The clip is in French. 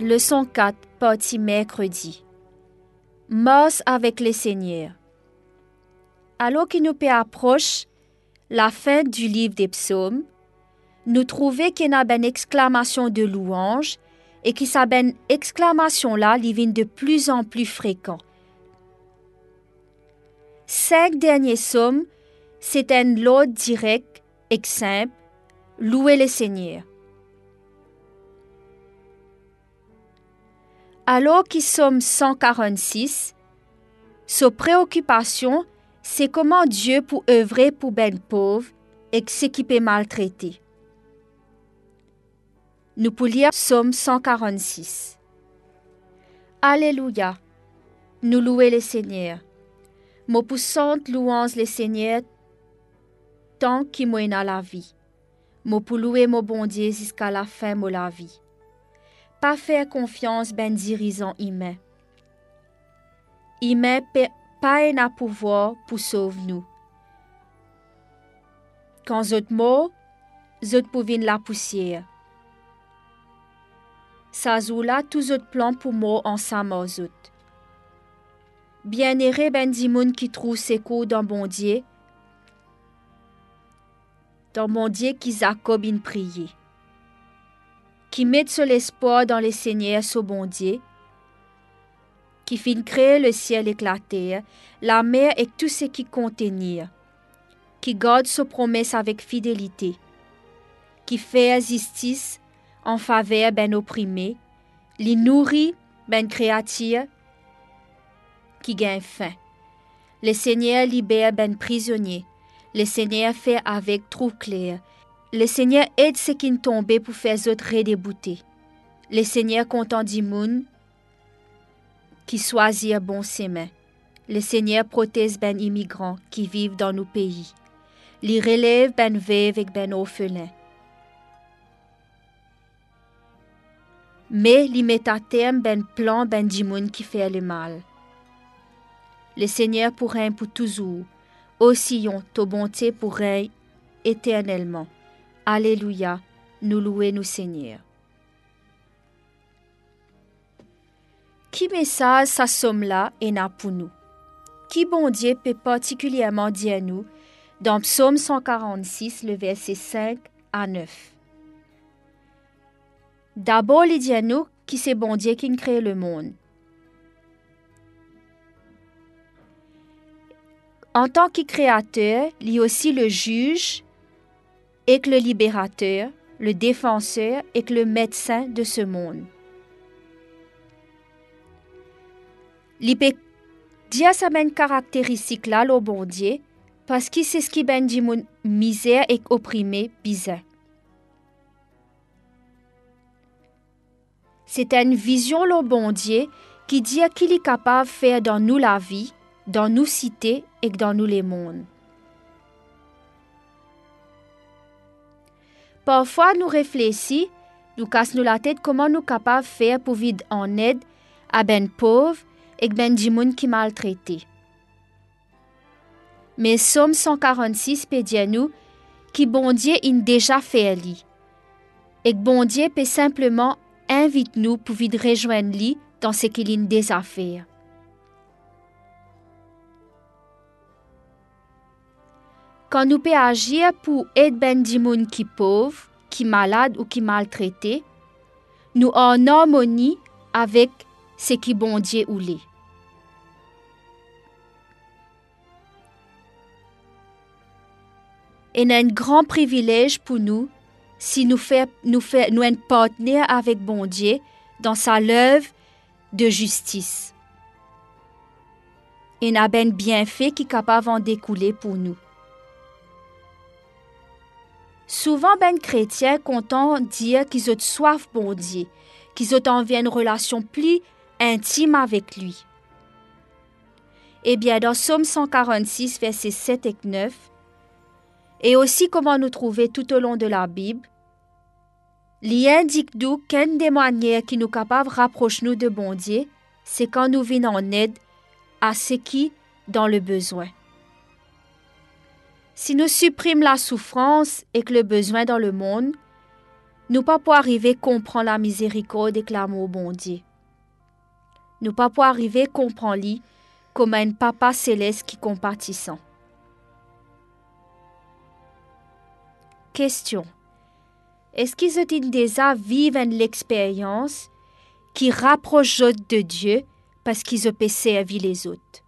Leçon 4, partie mercredi. Mars avec les seigneurs. Alors qu'il nous approche la fin du livre des psaumes, nous trouvons qu'il y a une exclamation de louange et que ben exclamation là devient de plus en plus fréquent. Cinq derniers psaumes, c'est un lot direct et simple, louer le Seigneur. Alors qu'ils sommes 146, sa préoccupation, c'est comment Dieu peut œuvrer pour ben pauvre et s'équiper maltraité. Nous pouvons lire Psaume 146. Alléluia. Nous louer le Seigneur. Mon poussante louange le Seigneur tant qu'il m'en la vie. Mon pour louer mon bon Dieu jusqu'à la fin de la vie. Pas faire confiance ben dirigeant humain. Humain pas un pouvoir pour sauver nous. Quand zot mots, zot pouvin la poussière. Ça là tous autres plans pour moi ensemble aux autres. Bien erré ben dimoun qui trouve ses coups dans bon Dieu, dans mon Dieu qui Jacob in prier, qui met sur l'espoir dans les seigneurs au bon Dieu, qui fin créer le ciel éclaté, la mer et tout ce qui contenir, qui garde sa promesse avec fidélité, qui fait justice en faveur ben opprimé, li nourrit ben créature qui gagne faim. Le Seigneur libère ben prisonnier. Le Seigneur fait avec trou clair. Le Seigneur aide ceux qui tombent pour faire autres redébouter. Le Seigneur content monde qui choisit bon chemin. Le Seigneur protège ben immigrants qui vivent dans nos pays. Il relève ben veuve et ben orphelins. mais li met à terme ben plan ben dimoun qui fait le mal. Le Seigneur pour pour toujours, oscillons ta bonté pour éternellement. Alléluia, nous louer nous Seigneur. Qui message sa somme là et n'a pour nous? Qui bon Dieu peut particulièrement dire nous dans Psaume 146, le verset 5 à 9? D'abord, il dit à nous qui c'est bon Dieu qui crée le monde? En tant que créateur, il est aussi le juge et le libérateur, le défenseur et le médecin de ce monde. Peut dire sa même caractéristique là, le bon Dieu, parce qu'il c'est ce qui ben dit misère et opprimé bizarre. C'est une vision le bon Dieu qui dit qu'il est capable de faire dans nous la vie, dans nos cités et dans nous les mondes. Parfois, nous réfléchissons, nous cassons la tête comment nous sommes capables de faire pour vivre en aide à ben pauvres et ben monde qui maltraité. Mais Somme 146 peut dire nous que bon Dieu a déjà fait lui. Et que bon Dieu peut simplement invite-nous pour vite rejoindre lui dans ce qu'il a des affaires. Quand nous pouvons agir pour aider ben des qui pauvres, qui malades ou qui maltraités, nous en harmonie avec ce qui bon Dieu ou l'est. Et un grand privilège pour nous si nous fait, nous nous avec bon Dieu dans sa œuvre de justice. Et n'a ben bienfait qui capable d'en découler pour nous. Souvent, ben chrétiens content dire qu'ils ont soif bon Dieu, qu'ils ont envie une relation plus intime avec lui. Eh bien, dans Somme 146, versets 7 et 9, et aussi comment nous trouver tout au long de la Bible, Li indique nous qu'une des manières qui nous capable rapprocher nous de bon Dieu, c'est quand nous venons en aide à ceux qui dans le besoin. Si nous supprimons la souffrance et que le besoin dans le monde, nous pas pour arriver comprendre la miséricorde et l'amour bon Dieu. Nous pas pour arriver comprendre lui comme un papa céleste qui compatissant. Question. Est-ce qu'ils ont déjà vivent l'expérience qui rapproche de Dieu parce qu'ils ont servir les autres?